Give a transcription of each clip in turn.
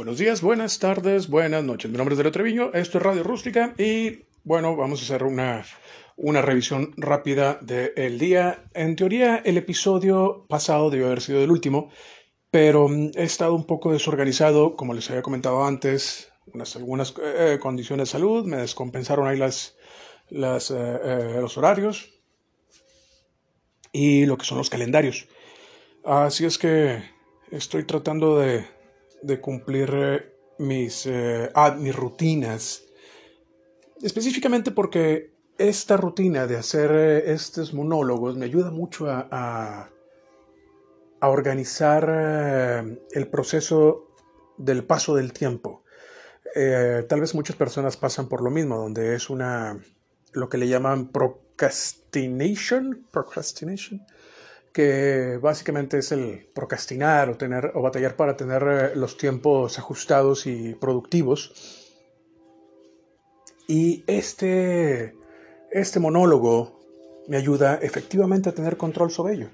Buenos días, buenas tardes, buenas noches. Mi nombre es Darío Treviño, esto es Radio Rústica y bueno, vamos a hacer una, una revisión rápida del día. En teoría, el episodio pasado debió haber sido el último, pero mm, he estado un poco desorganizado, como les había comentado antes, unas, algunas eh, condiciones de salud, me descompensaron ahí las, eh, eh, los horarios y lo que son los calendarios. Así es que estoy tratando de, de cumplir eh, mis, eh, ah, mis rutinas. Específicamente porque esta rutina de hacer eh, estos monólogos me ayuda mucho a, a, a organizar el proceso del paso del tiempo. tal vez muchas personas pasan por lo mismo, donde es una, lo que le llaman procrastination, procrastination, que básicamente es el procrastinar o, tener, o batallar para tener eh, los tiempos ajustados y productivos. Y este, este monólogo me ayuda efectivamente a tener control sobre ello.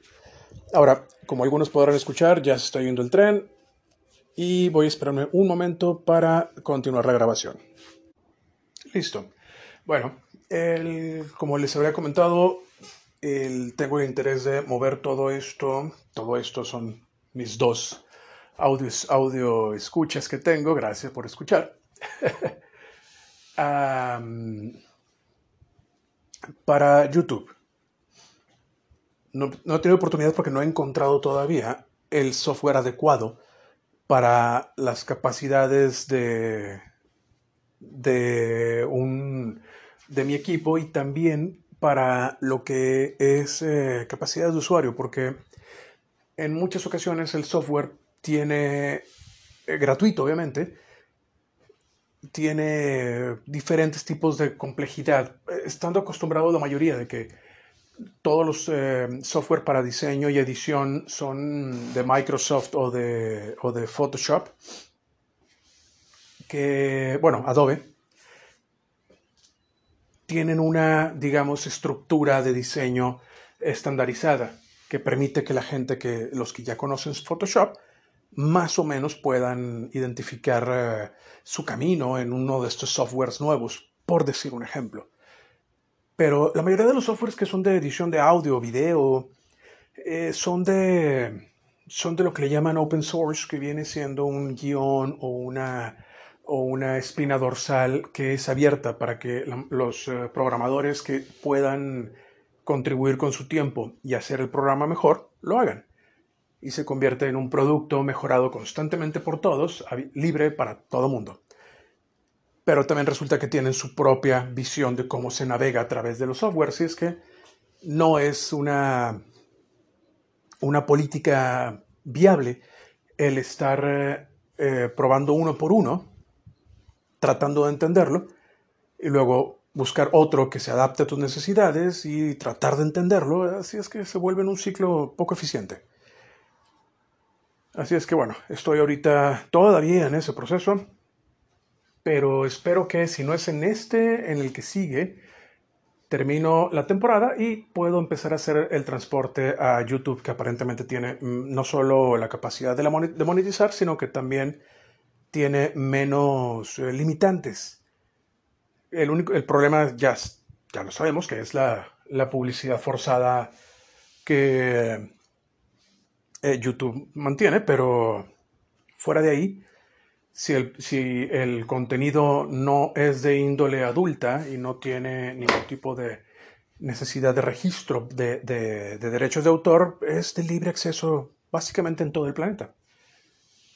Ahora, como algunos podrán escuchar, ya se está yendo el tren y voy a esperarme un momento para continuar la grabación. Listo. Bueno, el, como les había comentado, el, tengo el interés de mover todo esto. Todo esto son mis dos audios, audio escuchas que tengo. Gracias por escuchar. para YouTube. No, no, he tenido oportunidad porque no he encontrado todavía el software adecuado para las capacidades de, de, un, de mi equipo y también para lo que es eh, capacidad de usuario, porque en muchas ocasiones el software tiene, eh, gratuito obviamente, tiene diferentes tipos de complejidad, estando acostumbrado la mayoría de que todos los eh, software para diseño y edición son de Microsoft o de, o de Photoshop, que, bueno, Adobe, tienen una, digamos, estructura de diseño estandarizada que permite que la gente que los que ya conocen Photoshop más o menos puedan identificar uh, su camino en uno de estos softwares nuevos, por decir un ejemplo. Pero la mayoría de los softwares que son de edición de audio, video, eh, son de son de lo que le llaman open source, que viene siendo un guion o una o una espina dorsal que es abierta para que los eh, programadores que puedan contribuir con su tiempo y hacer el programa mejor, lo hagan. Y se convierte en un producto mejorado constantemente por todos, libre para todo mundo. Pero también resulta que tienen su propia visión de cómo se navega a través de los softwares, y es que no es una, una política viable el estar eh probando uno por uno tratando de entenderlo y luego buscar otro que se adapte a tus necesidades y tratar de entenderlo, así es que se vuelve en un ciclo poco eficiente. Así es que bueno, estoy ahorita todavía en ese proceso, pero espero que si no es en este, en el que sigue, termino la temporada y puedo empezar a hacer el transporte a YouTube, que aparentemente tiene mm, no solo la capacidad de monetizar, sino que también tiene menos eh, limitantes. El, único, el problema ya, ya lo sabemos, que es la, publicidad forzada que eh, YouTube mantiene, pero fuera de ahí, si el, si el, contenido no es de índole adulta y no tiene ningún tipo de necesidad de registro de derechos de autor, es de libre acceso básicamente en todo el planeta.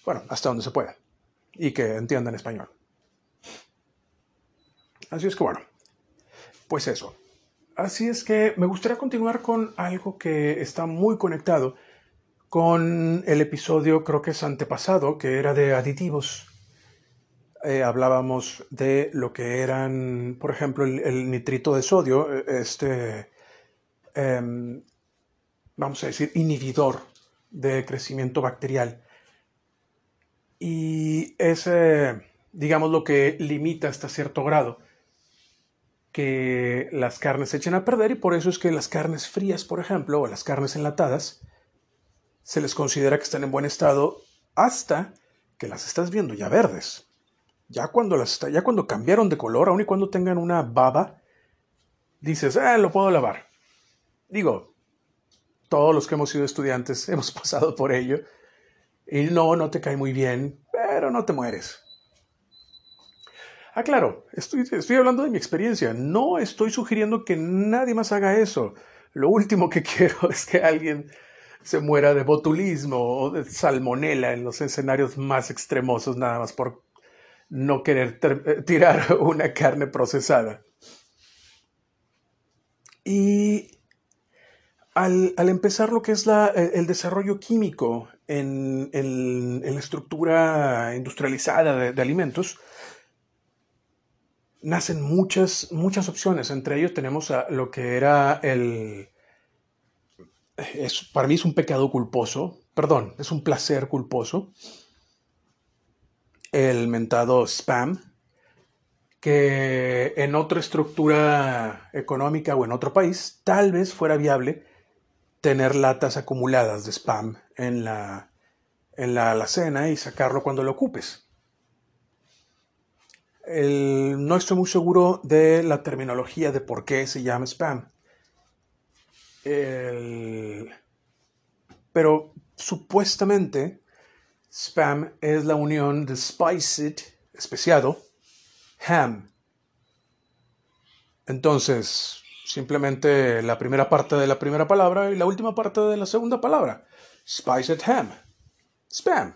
Bueno, hasta donde se pueda y que entiendan español. Así es que bueno, pues eso. Así es que me gustaría continuar con algo que está muy conectado con el episodio, creo que es antepasado, que era de aditivos. Eh, hablábamos de lo que eran, por ejemplo, el, nitrito de sodio, eh, este, em, vamos a decir, inhibidor de crecimiento bacterial. Y es, digamos, lo que limita hasta cierto grado que las carnes se echen a perder y por eso es que las carnes frías, por ejemplo, o las carnes enlatadas, se les considera que están en buen estado hasta que las estás viendo ya verdes. Ya cuando, las, ya cuando cambiaron de color, aun y cuando tengan una baba, dices, ah, lo puedo lavar. Digo, todos los que hemos sido estudiantes hemos pasado por ello. Y no, no te cae muy bien, pero no te mueres. Ah, claro, estoy, estoy hablando de mi experiencia. No estoy sugiriendo que nadie más haga eso. Lo último que quiero es que alguien se muera de botulismo o de salmonela en los escenarios más extremosos, nada más por no querer eh, tirar una carne procesada. Y al, empezar lo que es eh, el desarrollo químico en, la estructura industrializada de, alimentos, nacen muchas, muchas opciones. Entre ellos tenemos lo que era el... Es, para mí es un pecado culposo, perdón, es un placer culposo, el mentado spam, que en otra estructura económica o en otro país tal vez fuera viable tener latas acumuladas de spam en la, en la alacena y sacarlo cuando lo ocupes. no estoy muy seguro de la terminología de por qué se llama spam. pero supuestamente spam es la unión de spiced, especiado, ham. Entonces, simplemente la primera parte de la primera palabra y la última parte de la segunda palabra. Spiced ham. Spam.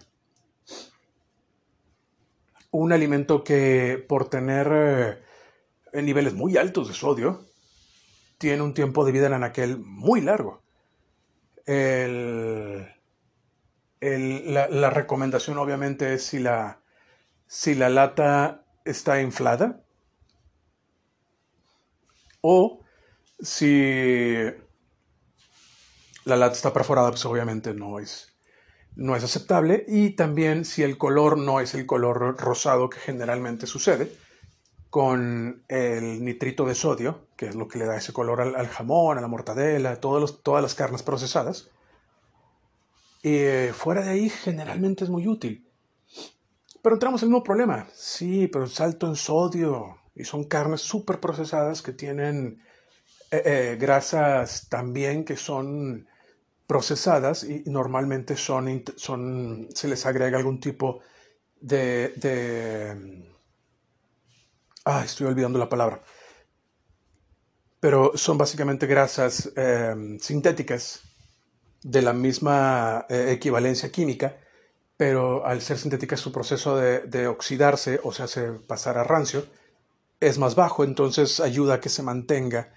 Un alimento que por tener eh, niveles muy altos de sodio, tiene un tiempo de vida en aquel muy largo. la, recomendación obviamente es si la, si la lata está inflada o si la lata está perforada, pues obviamente no es, no es aceptable. Y también si el color no es el color rosado que generalmente sucede con el nitrito de sodio, que es lo que le da ese color al, jamón, a la mortadela, a todas las carnes procesadas. Y eh, fuera de ahí generalmente es muy útil. Pero entramos en el mismo problema. Sí, pero salto en sodio y son carnes súper procesadas que tienen eh, eh, grasas también que son procesadas y normalmente son, son, se les agrega algún tipo de, de ah, estoy olvidando la palabra, pero son básicamente grasas em, sintéticas de la misma eh, equivalencia química, pero al ser sintéticas su proceso de, de oxidarse o se hace pasar a rancio es más bajo, entonces ayuda a que se mantenga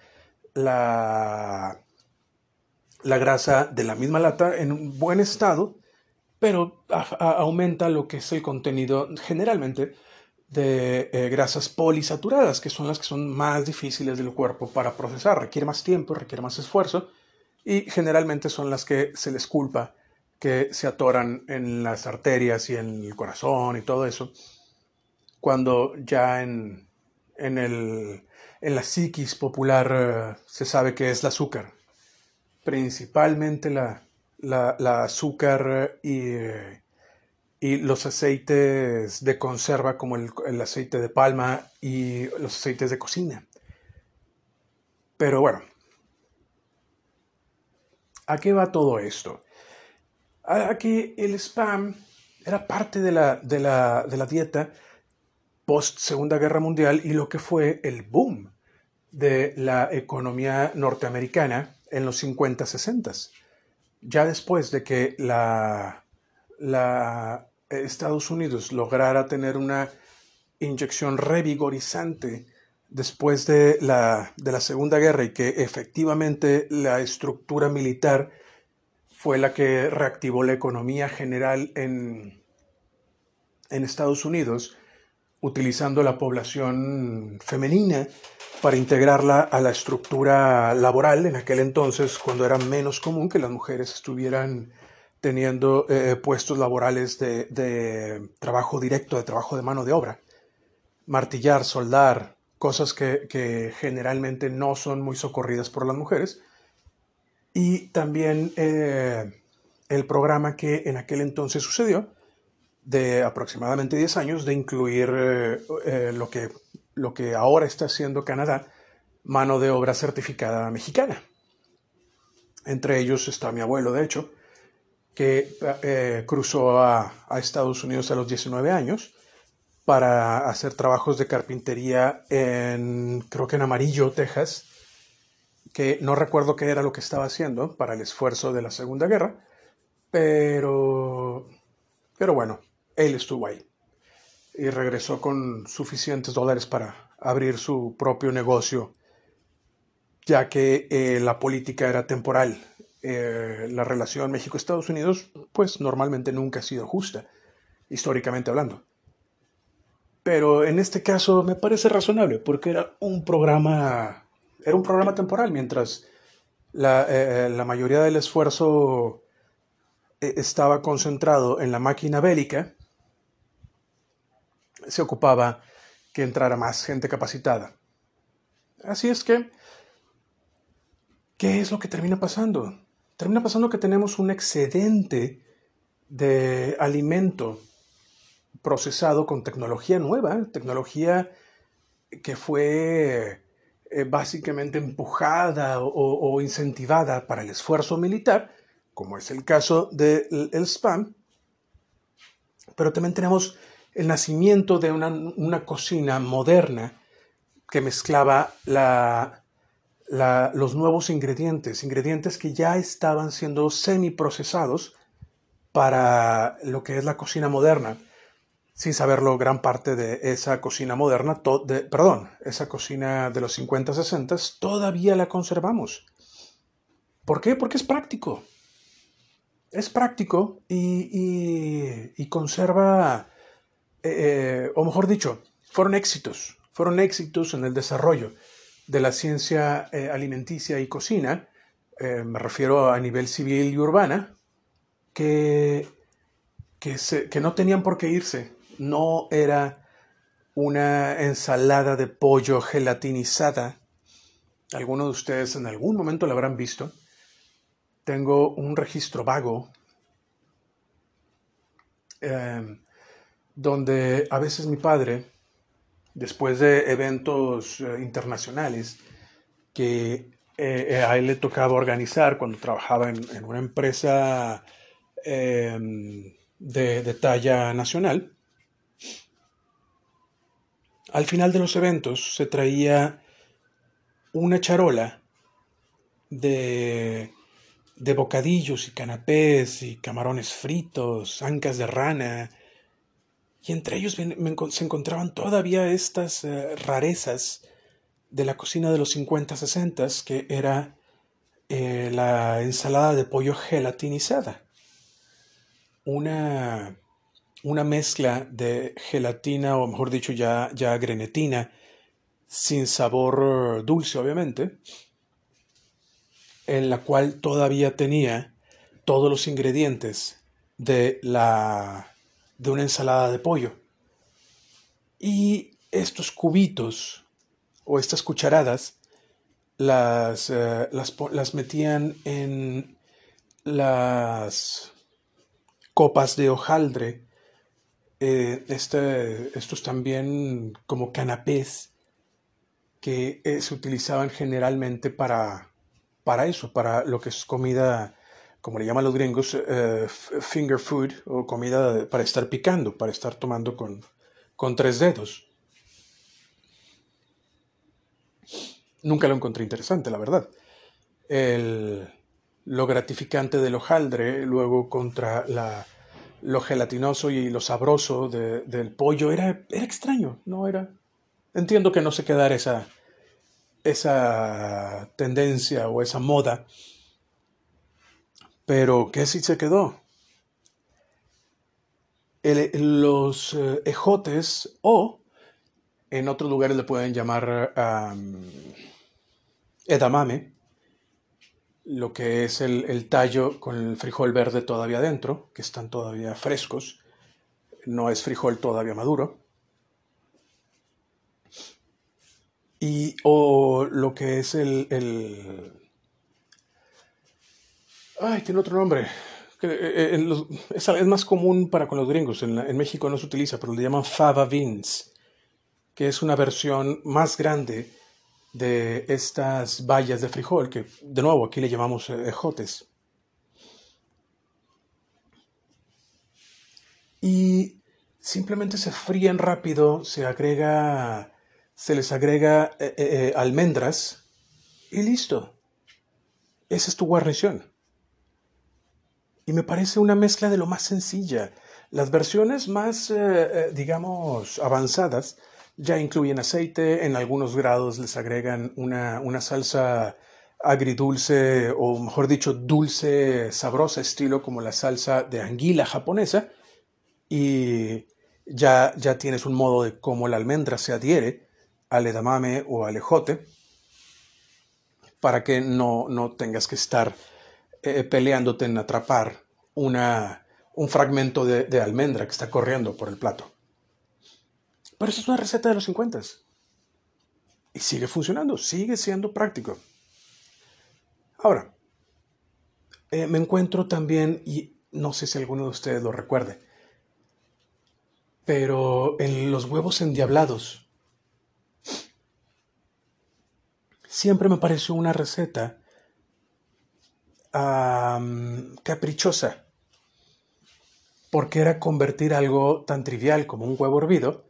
la, la grasa de la misma lata en un buen estado, pero aumenta lo que es el contenido generalmente de eh, grasas polisaturadas, que son las que son más difíciles del cuerpo para procesar, requiere más tiempo, requiere más esfuerzo y generalmente son las que se les culpa que se atoran en las arterias y en el corazón y todo eso, cuando ya en, en el en la psiquis popular eh, se sabe que es el azúcar, principalmente la, azúcar eh, y, los aceites de conserva como el, aceite de palma y los aceites de cocina. Pero bueno, ¿a qué va todo esto? A, que el spam era parte de la, de la dieta post Segunda Guerra Mundial y lo que fue el boom de la economía norteamericana en los 50-60. Ya después de que la, la Estados Unidos lograra tener una inyección revigorizante después de la, de la Segunda Guerra y que efectivamente la estructura militar fue la que reactivó la economía general en, en Estados Unidos, utilizando la población femenina para integrarla a la estructura laboral en aquel entonces, cuando era menos común que las mujeres estuvieran teniendo eh, puestos laborales de, trabajo directo, de trabajo de mano de obra. Martillar, soldar, cosas que, generalmente no son muy socorridas por las mujeres. Y también eh, el programa que en aquel entonces sucedió, de aproximadamente 10 años de incluir eh, eh, lo, que, lo que ahora está haciendo Canadá, mano de obra certificada mexicana. Entre ellos está mi abuelo, de hecho, que eh, cruzó a, a, Estados Unidos a los 19 años para hacer trabajos de carpintería en, creo que en Amarillo, Texas, que no recuerdo qué era lo que estaba haciendo para el esfuerzo de la Segunda Guerra, pero, pero bueno, él estuvo ahí y regresó con suficientes dólares para abrir su propio negocio, ya que eh, la política era temporal. Eh, la relación México-Estados Unidos, pues normalmente nunca ha sido justa, históricamente hablando. Pero en este caso me parece razonable, porque era un programa, era un programa temporal, mientras la, eh, la mayoría del esfuerzo estaba concentrado en la máquina bélica, se ocupaba que entrara más gente capacitada. Así es que, ¿qué es lo que termina pasando? Termina pasando que tenemos un excedente de alimento procesado con tecnología nueva, tecnología que fue eh, básicamente empujada o, incentivada para el esfuerzo militar, como es el caso del spam, pero también tenemos el nacimiento de una, cocina moderna que mezclaba los nuevos ingredientes, ingredientes que ya estaban siendo semiprocesados para lo que es la cocina moderna. Sin saberlo, gran parte de esa cocina moderna, perdón, esa cocina de los 50-60 todavía la conservamos. ¿Por qué? Porque es práctico. Es práctico y conserva eh, o mejor dicho, fueron éxitos, fueron éxitos en el desarrollo de la ciencia eh, alimenticia y cocina, eh, me refiero a nivel civil y urbana, que, que, que no tenían por qué irse. No era una ensalada de pollo gelatinizada. Algunos de ustedes en algún momento la habrán visto. Tengo un registro vago donde a veces mi padre, después de eventos eh, internacionales que eh, a él le tocaba organizar cuando trabajaba en, una empresa em, de, de talla nacional, al final de los eventos se traía una charola de, de, bocadillos y canapés y camarones fritos, ancas de rana y entre ellos se encontraban todavía estas eh, rarezas de la cocina de los 50-60, que era eh, la ensalada de pollo gelatinizada. Una, una mezcla de gelatina, o mejor dicho, ya, ya grenetina, sin sabor dulce, obviamente, en la cual todavía tenía todos los ingredientes de la de una ensalada de pollo. Y estos cubitos o estas cucharadas las, eh, las, metían en las copas de hojaldre, eh, este, estos también como canapés que eh, se utilizaban generalmente para, para eso, para lo que es comida como le llaman los gringos, eh, finger food o comida para estar picando, para estar tomando con, con tres dedos. Nunca lo encontré interesante, la verdad. El, lo gratificante del hojaldre, luego contra la, lo gelatinoso y lo sabroso del pollo, era, era extraño, no era. Entiendo que no se quedara esa, esa tendencia o esa moda pero, ¿qué si se quedó? los eh, ejotes o en otros lugares le pueden llamar edamame, lo que es el, tallo con el frijol verde todavía dentro, que están todavía frescos, no es frijol todavía maduro. Y o lo que es el Ay, tiene otro nombre. es, más común para con los gringos. En, México no se utiliza, pero le llaman fava beans, que es una versión más grande de estas bayas de frijol, que de nuevo aquí le llamamos ejotes. Y simplemente se fríen rápido, se agrega, se les agrega eh, eh, eh, almendras y listo. Esa es tu guarnición. Y me parece una mezcla de lo más sencilla. Las versiones más, digamos, avanzadas ya incluyen aceite, en algunos grados les agregan una, una salsa agridulce o mejor dicho dulce sabrosa estilo como la salsa de anguila japonesa y ya, ya tienes un modo de cómo la almendra se adhiere al edamame o al ejote para que no, no tengas que estar eh, peleándote en atrapar una, un fragmento de, de, almendra que está corriendo por el plato. Pero esa es una receta de los 50 y sigue funcionando, sigue siendo práctico. Ahora, eh, me encuentro también, y no sé si alguno de ustedes lo recuerde, pero en los huevos endiablados, siempre me pareció una receta caprichosa, porque era convertir algo tan trivial como un huevo hervido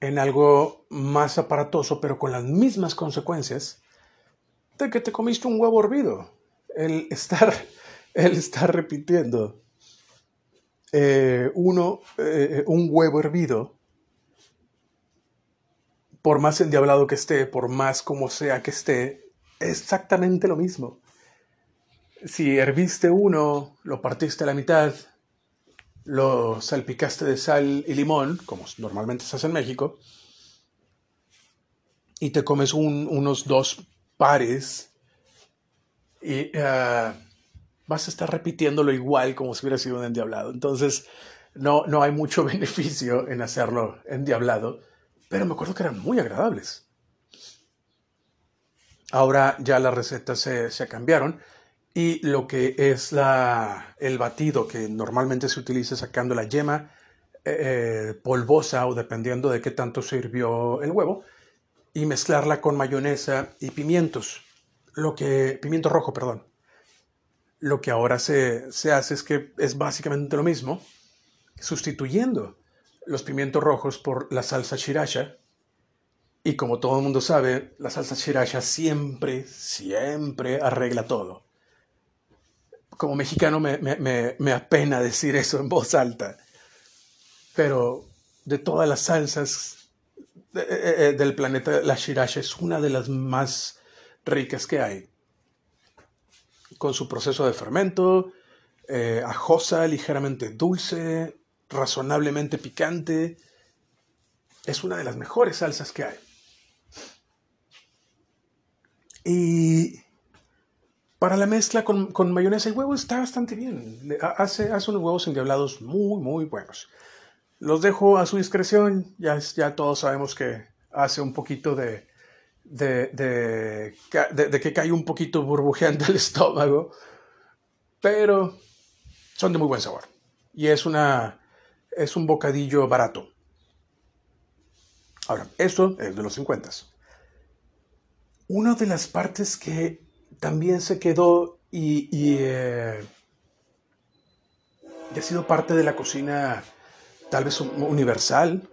en algo más aparatoso, pero con las mismas consecuencias de que te comiste un huevo hervido. El estar, el estar repitiendo eh, uno, eh, un huevo hervido, por más endiablado que esté, por más como sea que esté, es exactamente lo mismo. Si herviste uno, lo partiste a la mitad, lo salpicaste de sal y limón, como normalmente se hace en México, y te comes unos dos pares, y ah, vas a estar repitiéndolo igual como si hubiera sido un endiablado. Entonces, no, no hay mucho beneficio en hacerlo endiablado, pero me acuerdo que eran muy agradables. Ahora ya las recetas se, se cambiaron y lo que es la, el batido que normalmente se utiliza sacando la yema eh, polvosa o dependiendo de qué tanto se hirvió el huevo y mezclarla con mayonesa y pimientos, lo que pimiento rojo, perdón lo que ahora se, hace es que es básicamente lo mismo, sustituyendo los pimientos rojos por la salsa shirasha. Y como todo el mundo sabe, la salsa shirasha siempre, siempre arregla todo. Como mexicano me, me apena decir eso en voz alta. Pero de todas las salsas eh, eh, eh, del planeta, la shirasha es una de las más ricas que hay con su proceso de fermento, ajosa, ligeramente dulce, razonablemente picante. Es una de las mejores salsas que hay. Y para la mezcla con, mayonesa y huevo está bastante bien. Hace, hace unos huevos endiablados muy, muy buenos. Los dejo a su discreción. Ya, ya todos sabemos que hace un poquito de, de, de, que cae un poquito burbujeante el estómago, pero son de muy buen sabor. Y es, una, es un bocadillo barato. Ahora, eso es de los 50. Una de las partes que también se quedó eh, y ha sido parte de la cocina tal vez universal,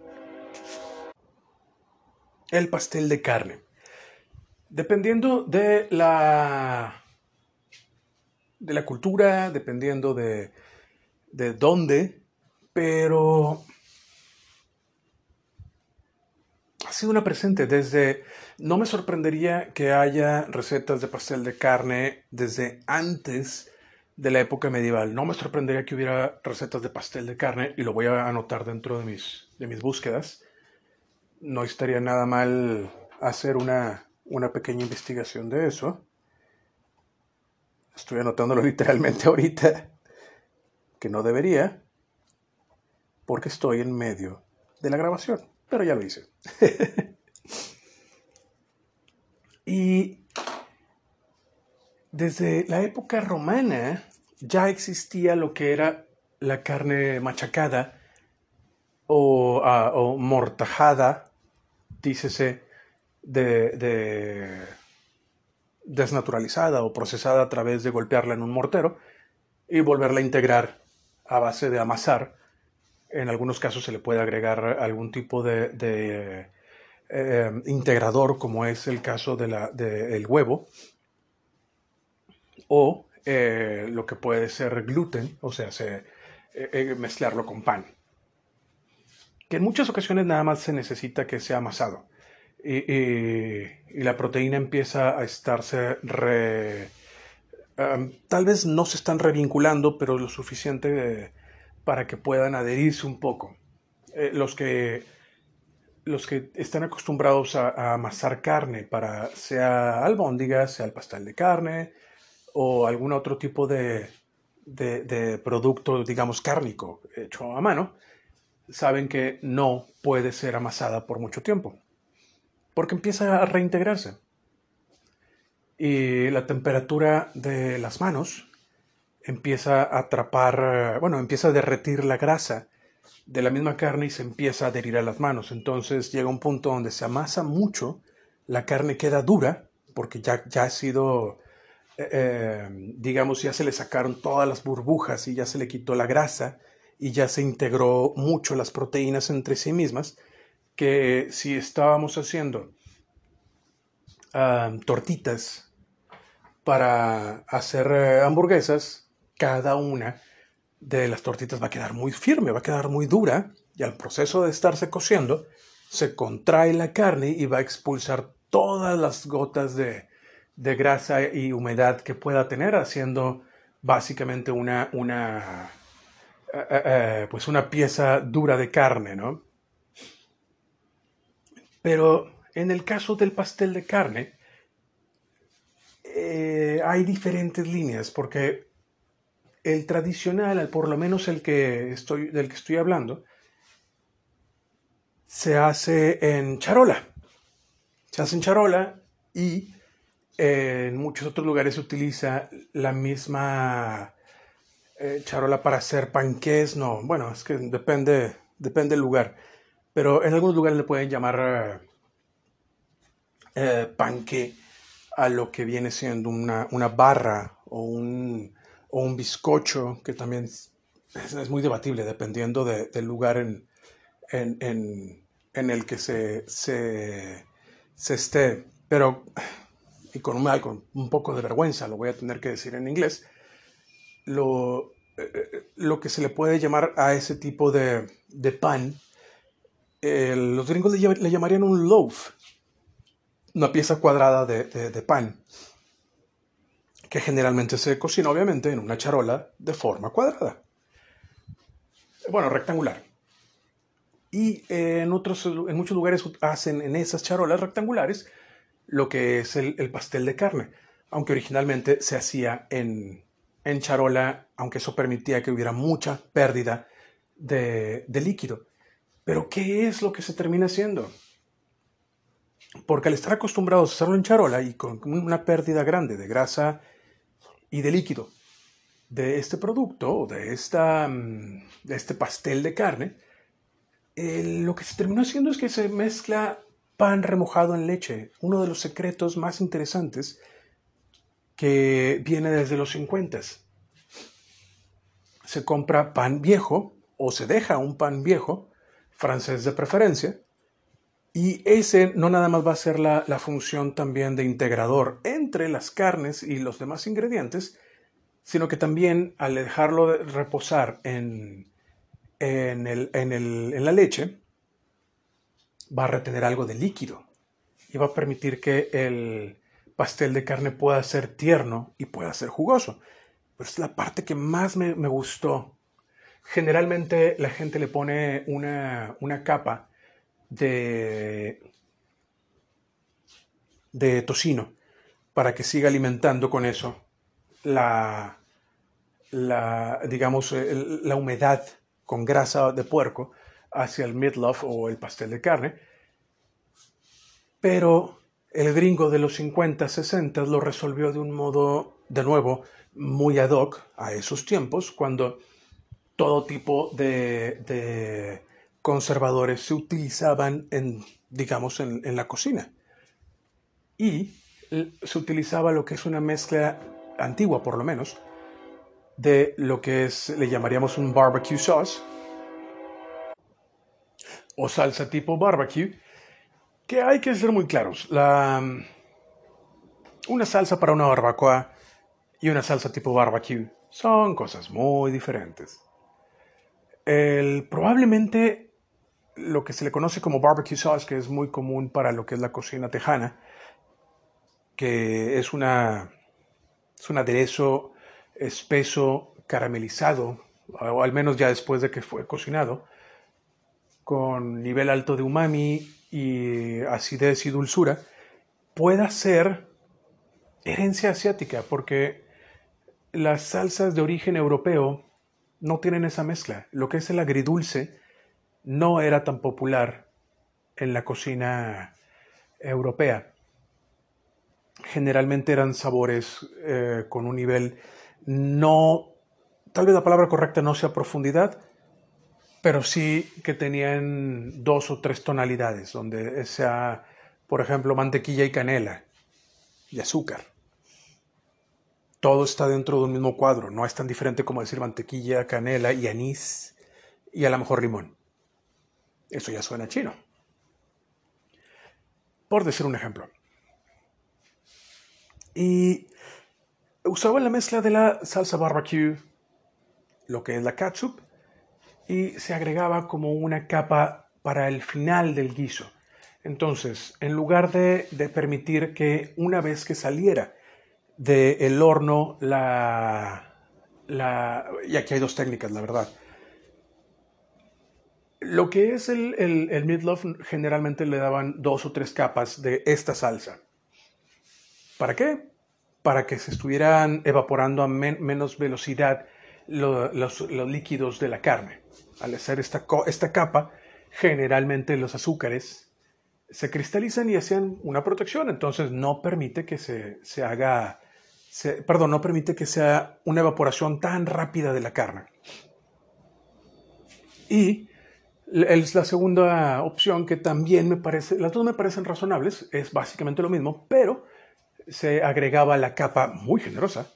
el pastel de carne. Dependiendo de la, de la cultura, dependiendo de, de dónde, pero ha sido una presente desde... No me sorprendería que haya recetas de pastel de carne desde antes de la época medieval. No me sorprendería que hubiera recetas de pastel de carne y lo voy a anotar dentro de mis, de mis búsquedas. No estaría nada mal hacer una, una pequeña investigación de eso. Estoy anotándolo literalmente ahorita, que no debería, porque estoy en medio de la grabación, pero ya lo hice. y desde la época romana ya existía lo que era la carne machacada o, ah, mortajada, dícese, de, desnaturalizada o procesada a través de golpearla en un mortero y volverla a integrar a base de amasar. En algunos casos se le puede agregar algún tipo de, eh, integrador, como es el caso del de huevo, o eh, lo que puede ser gluten, o sea, se, eh, mezclarlo con pan. Que en muchas ocasiones nada más se necesita que sea amasado. Y, la proteína empieza a estarse re, tal vez no se están revinculando, pero lo suficiente para que puedan adherirse un poco. los que los que están acostumbrados a, amasar carne para sea albóndiga, sea el pastel de carne o algún otro tipo de, de, producto, digamos, cárnico hecho a mano, saben que no puede ser amasada por mucho tiempo, porque empieza a reintegrarse. Y la temperatura de las manos empieza a atrapar, bueno, empieza a derretir la grasa de la misma carne y se empieza a adherir a las manos. Entonces llega un punto donde se amasa mucho, la carne queda dura, porque ya, ya ha sido, eh, eh, digamos, ya se le sacaron todas las burbujas y ya se le quitó la grasa y ya se integró mucho las proteínas entre sí mismas, que si estábamos haciendo tortitas para hacer eh, hamburguesas, cada una de las tortitas va a quedar muy firme, va a quedar muy dura y al proceso de estarse cociendo se contrae la carne y va a expulsar todas las gotas de, grasa y humedad que pueda tener, haciendo básicamente una, una, eh, eh, eh, pues una pieza dura de carne, ¿no? Pero en el caso del pastel de carne, hay diferentes líneas, porque el tradicional, por lo menos el que estoy, del que estoy hablando, se hace en charola. Se hace en charola y en muchos otros lugares se utiliza la misma eh, charola para hacer panqués. No, bueno, es que depende, depende del lugar. Pero en algunos lugares le pueden llamar eh, panque a lo que viene siendo una, una barra o un, o un bizcocho, que también es, muy debatible dependiendo del lugar en, en, el que se, se, esté. Pero, y con un, con un poco de vergüenza, lo voy a tener que decir en inglés, lo, eh, lo que se le puede llamar a ese tipo de, pan, los gringos le, llamarían un loaf, una pieza cuadrada de, de pan que generalmente se cocina obviamente en una charola de forma cuadrada. Bueno, rectangular. Y en, otros, en muchos lugares hacen en esas charolas rectangulares lo que es el, pastel de carne, aunque originalmente se hacía en, en, charola, aunque eso permitía que hubiera mucha pérdida de, de líquido. Pero ¿qué es lo que se termina haciendo? Porque al estar acostumbrados a hacerlo en charola y con una pérdida grande de grasa y de líquido de este producto de, esta, mm, este pastel de carne, lo que se terminó haciendo es que se mezcla pan remojado en leche, uno de los secretos más interesantes que viene desde los 50. Se compra pan viejo o se deja un pan viejo, francés de preferencia, y ese no nada más va a ser la, función también de integrador entre las carnes y los demás ingredientes, sino que también al dejarlo reposar en, en, la leche, va a retener algo de líquido y va a permitir que el pastel de carne pueda ser tierno y pueda ser jugoso. Pero es la parte que más me, gustó. Generalmente la gente le pone una, una capa de, de tocino para que siga alimentando con eso la, la digamos, la humedad con grasa de puerco hacia el meatloaf o el pastel de carne. Pero el gringo de los 50, 60 lo resolvió de un modo, de nuevo, muy ad hoc a esos tiempos, cuando todo tipo de, conservadores se utilizaban en, digamos, en, la cocina. Y se utilizaba lo que es una mezcla antigua, por lo menos, de lo que es, le llamaríamos un barbecue sauce o salsa tipo barbecue, que hay que ser muy claros. La, una salsa para una barbacoa y una salsa tipo barbecue son cosas muy diferentes. Probablemente lo que se le conoce como barbecue sauce, que es muy común para lo que es la cocina tejana, que es, una, es un aderezo espeso, caramelizado, o al menos ya después de que fue cocinado, con nivel alto de umami y acidez y dulzura, pueda ser herencia asiática, porque las salsas de origen europeo no tienen esa mezcla. Lo que es el agridulce no era tan popular en la cocina europea. Generalmente eran sabores eh, con un nivel no, tal vez la palabra correcta no sea profundidad, pero sí que tenían dos o tres tonalidades, donde sea, por ejemplo, mantequilla y canela y azúcar. Todo está dentro de un mismo cuadro, no es tan diferente como decir mantequilla, canela y anís y a lo mejor limón. Eso ya suena chino. Por decir un ejemplo. Y usaba la mezcla de la salsa barbecue, lo que es la ketchup, y se agregaba como una capa para el final del guiso. Entonces, en lugar de, permitir que una vez que saliera del horno la, la... Y aquí hay dos técnicas, la verdad. Lo que es el, el, meatloaf generalmente le daban dos o tres capas de esta salsa. ¿Para qué? para que se estuvieran evaporando a menos velocidad los, líquidos de la carne. Al hacer esta, esta capa, generalmente los azúcares se cristalizan y hacen una protección, entonces no permite que se, haga, perdón, no permite que sea una evaporación tan rápida de la carne. Y es la segunda opción que también me parece, las dos me parecen razonables, es básicamente lo mismo, pero se agregaba la capa muy generosa.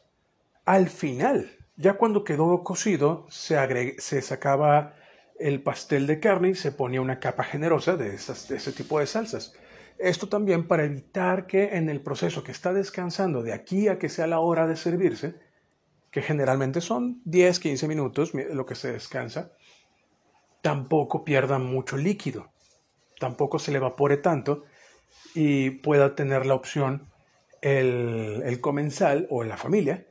Al final, ya cuando quedó cocido, se, se sacaba el pastel de carne y se ponía una capa generosa de, de ese tipo de salsas. Esto también para evitar que en el proceso que está descansando de aquí a que sea la hora de servirse, que generalmente son 10, 15 minutos lo que se descansa, tampoco pierda mucho líquido, tampoco se le evapore tanto y pueda tener la opción el, comensal o la familia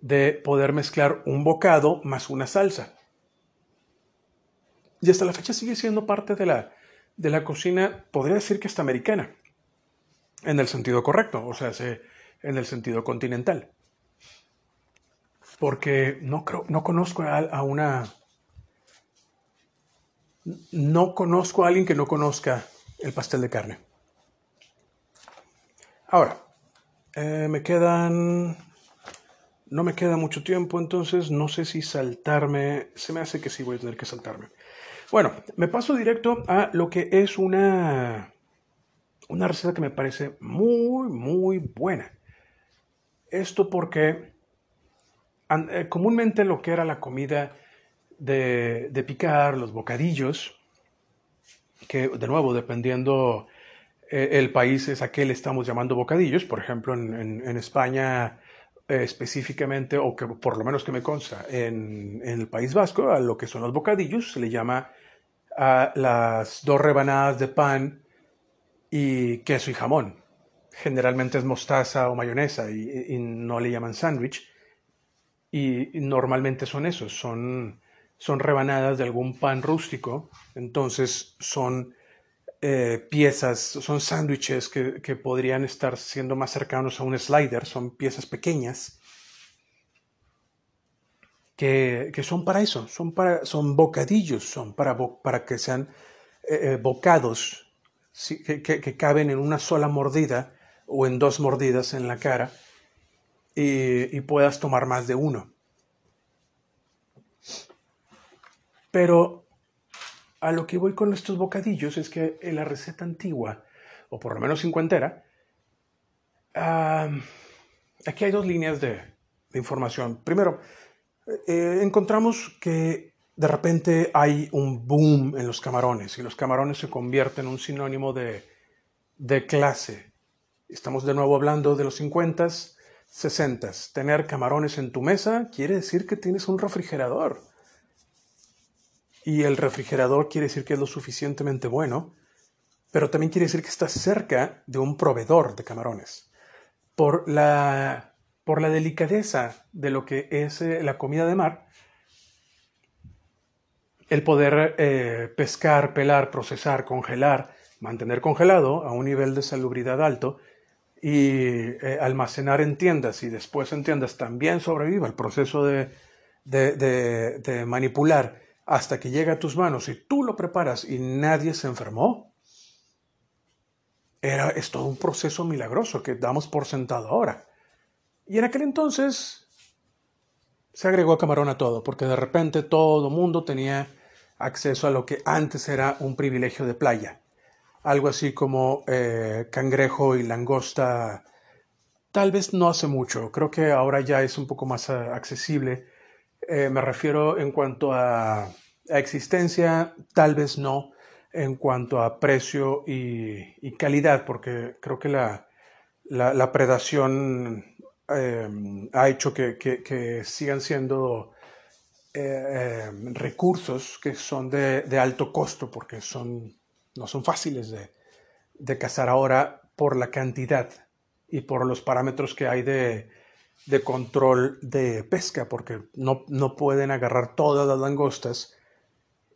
de poder mezclar un bocado más una salsa. Y hasta la fecha sigue siendo parte de la, de la cocina, podría decir que hasta americana, en el sentido correcto, o sea, en el sentido continental. Porque no, creo, no conozco a una... No conozco a alguien que no conozca el pastel de carne. Ahora, eh, me quedan... No me queda mucho tiempo, entonces no sé si saltarme. Se me hace que sí voy a tener que saltarme. Bueno, me paso directo a lo que es una, una receta que me parece muy, muy buena. Esto porque eh, comúnmente lo que era la comida de, de picar, los bocadillos, que de nuevo, dependiendo eh, el país es a que le estamos llamando bocadillos. Por ejemplo, en, España eh, específicamente, o que por lo menos que me consta, en, el País Vasco, a lo que son los bocadillos se le llama a las dos rebanadas de pan y queso y jamón. Generalmente es mostaza o mayonesa y, no le llaman sándwich. Y, normalmente son esos, son, son rebanadas de algún pan rústico. Entonces son eh, piezas, son sándwiches que, podrían estar siendo más cercanos a un slider, son piezas pequeñas que, son para eso, son, para, son bocadillos, son para, para que sean eh, eh, bocados que, caben en una sola mordida o en dos mordidas en la cara y, puedas tomar más de uno. Pero a lo que voy con estos bocadillos es que en la receta antigua, o por lo menos cincuentera, aquí hay dos líneas de, información. Primero, eh, encontramos que de repente hay un boom en los camarones y los camarones se convierten en un sinónimo de, de clase. Estamos de nuevo hablando de los 50, 60. Tener camarones en tu mesa quiere decir que tienes un refrigerador. Y el refrigerador quiere decir que es lo suficientemente bueno, pero también quiere decir que estás cerca de un proveedor de camarones. Por la, por la delicadeza de lo que es eh, la comida de mar, el poder eh, pescar, pelar, procesar, congelar, mantener congelado a un nivel de salubridad alto y eh, almacenar en tiendas y después en tiendas también sobreviva el proceso de, de, manipular hasta que llega a tus manos y tú lo preparas y nadie se enfermó. Era, es todo un proceso milagroso que damos por sentado ahora. Y en aquel entonces se agregó camarón a todo, porque de repente todo mundo tenía acceso a lo que antes era un privilegio de playa algo así como eh, cangrejo y langosta, tal vez no hace mucho, creo que ahora ya es un poco más eh, accesible. Eh, me refiero en cuanto a, existencia, tal vez no, en cuanto a precio y, calidad, porque creo que la, la, predación ha hecho que, sigan siendo recursos que son de, de alto costo, porque son no son fáciles de, cazar ahora por la cantidad y por los parámetros que hay de, control de pesca, porque no, no, pueden agarrar todas las langostas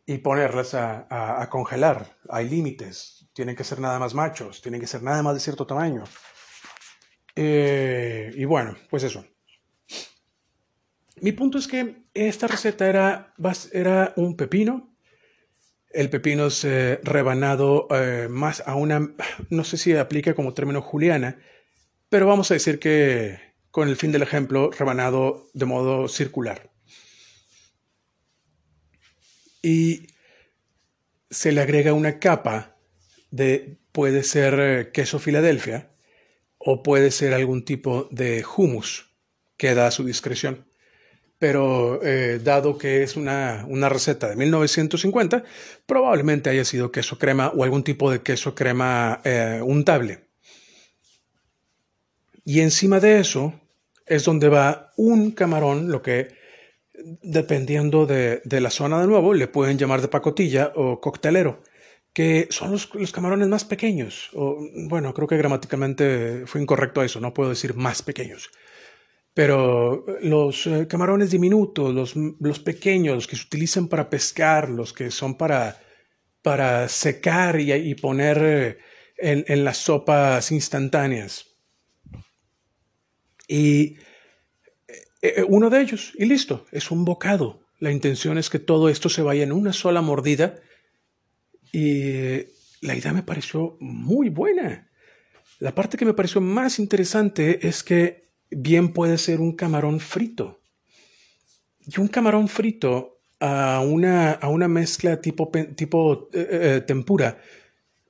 y ponerlas a, congelar. Hay límites, tienen que ser nada más machos, tienen que ser nada más de cierto tamaño. Eh, y bueno, pues eso. Mi punto es que esta receta era, era un pepino, el pepino es eh, rebanado eh, más a una, no sé si aplica como término juliana, pero vamos a decir que con el fin del ejemplo, rebanado de modo circular. Y se le agrega una capa de, puede ser eh, queso Filadelfia o puede ser algún tipo de hummus, queda a su discreción pero eh, dado que es una, receta de 1950, probablemente haya sido queso crema o algún tipo de queso crema eh, untable. Y encima de eso es donde va un camarón, lo que dependiendo de, la zona de nuevo le pueden llamar de pacotilla o coctelero, que son los, los camarones más pequeños. O, bueno, creo que gramaticalmente fue incorrecto eso, no puedo decir más pequeños pero eh, los eh, camarones diminutos, los, los, pequeños, los que se utilizan para pescar, los que son para, para secar y, poner eh, en, en, las sopas instantáneas. Y uno de ellos, y listo, es un bocado. La intención es que todo esto se vaya en una sola mordida. Y la idea me pareció muy buena. La parte que me pareció más interesante es que bien puede ser un camarón frito. Y un camarón frito a una, a una mezcla tipo, tipo eh, eh, tempura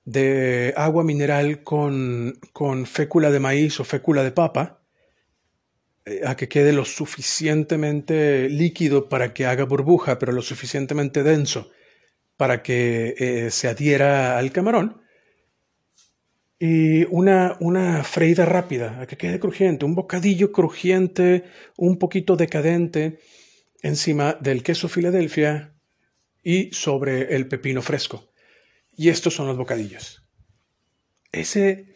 de agua mineral con, con fécula de maíz o fécula de papa, eh, a que quede lo suficientemente líquido para que haga burbuja, pero lo suficientemente denso para que se adhiera al camarón, y una, una freída rápida, a que quede crujiente, un bocadillo crujiente, un poquito decadente, encima del queso Filadelfia y sobre el pepino fresco. Y estos son los bocadillos. Ese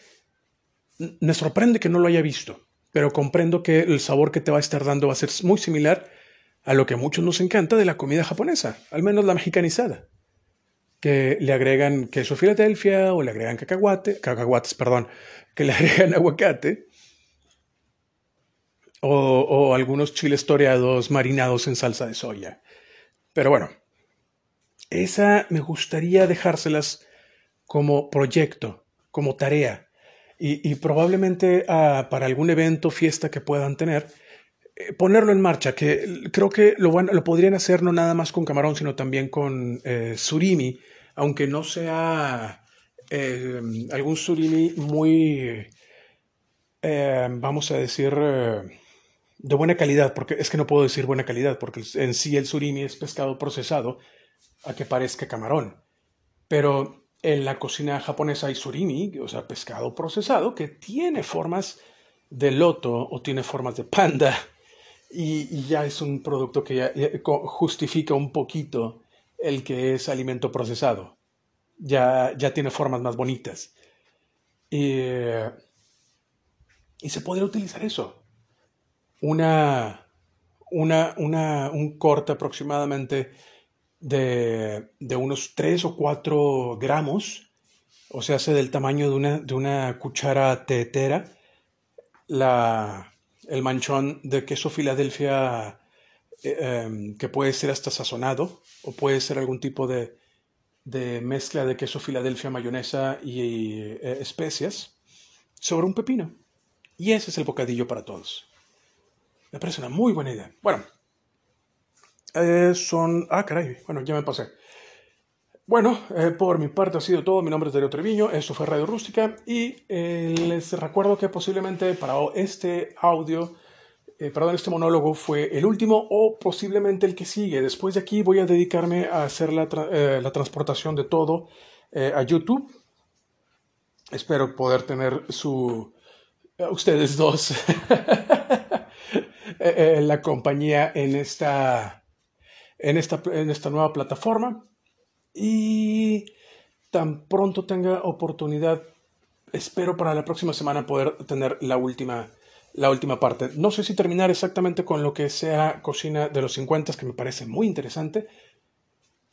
me sorprende que no lo haya visto, pero comprendo que el sabor que te va a estar dando va a ser muy similar a lo que a muchos nos encanta de la comida japonesa, al menos la mexicanizada que le agregan queso Filadelfia o le agregan cacahuate, cacahuates, perdón, que le agregan aguacate o, o, algunos chiles toreados marinados en salsa de soya. Pero bueno, esa me gustaría dejárselas como proyecto, como tarea. Y, probablemente ah, para algún evento, fiesta que puedan tener, eh, ponerlo en marcha, que creo que lo, lo podrían hacer no nada más con camarón, sino también con eh, surimi, aunque no sea eh, algún surimi muy, vamos a decir, de buena calidad, porque es que no puedo decir buena calidad, porque en sí el surimi es pescado procesado a que parezca camarón. Pero en la cocina japonesa hay surimi, o sea, pescado procesado, que tiene formas de loto o tiene formas de panda. Y, ya es un producto que ya, justifica un poquito el que es alimento procesado. Ya, ya tiene formas más bonitas. Y, y se podría utilizar eso. Una, una, una, un corte aproximadamente de, unos 3 o 4 gramos, o sea, hace del tamaño de una, de una cuchara tetera, la, el manchón de queso Filadelfia eh, em, que puede ser hasta sazonado o puede ser algún tipo de, de mezcla de queso Filadelfia, mayonesa y eh, especias sobre un pepino. Y ese es el bocadillo para todos. Me parece una muy buena idea. Bueno, eh, son... Ah, caray, bueno, ya me pasé. Bueno, eh, por mi parte ha sido todo. Mi nombre es Darío Treviño, esto fue Radio Rústica y eh, les recuerdo que posiblemente para este audio, perdón, este monólogo fue el último o posiblemente el que sigue. Después de aquí voy a dedicarme a hacer la, la transportación de todo a YouTube. Espero poder tener su... ustedes dos. la compañía en esta en esta, en esta nueva plataforma. Y tan pronto tenga oportunidad, espero para la próxima semana poder tener la última, la última parte. No sé si terminar exactamente con lo que sea cocina de los 50, que me parece muy interesante,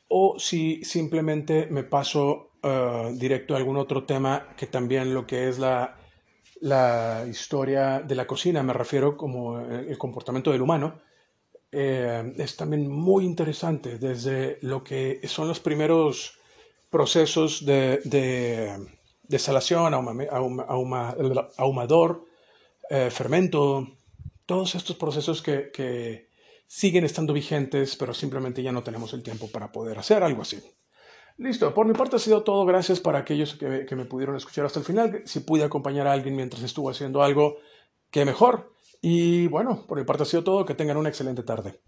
o si simplemente me paso uh, directo a algún otro tema que también lo que es la, la historia de la cocina, me refiero como el comportamiento del humano, eh, es también muy interesante desde lo que son los primeros procesos de, de desalación, ahumador, eh, fermento, todos estos procesos que, siguen estando vigentes, pero simplemente ya no tenemos el tiempo para poder hacer algo así. Listo, por mi parte ha sido todo. Gracias para aquellos que, que me pudieron escuchar hasta el final. Si pude acompañar a alguien mientras estuvo haciendo algo, qué mejor. Y bueno, por mi parte ha sido todo. Que tengan una excelente tarde.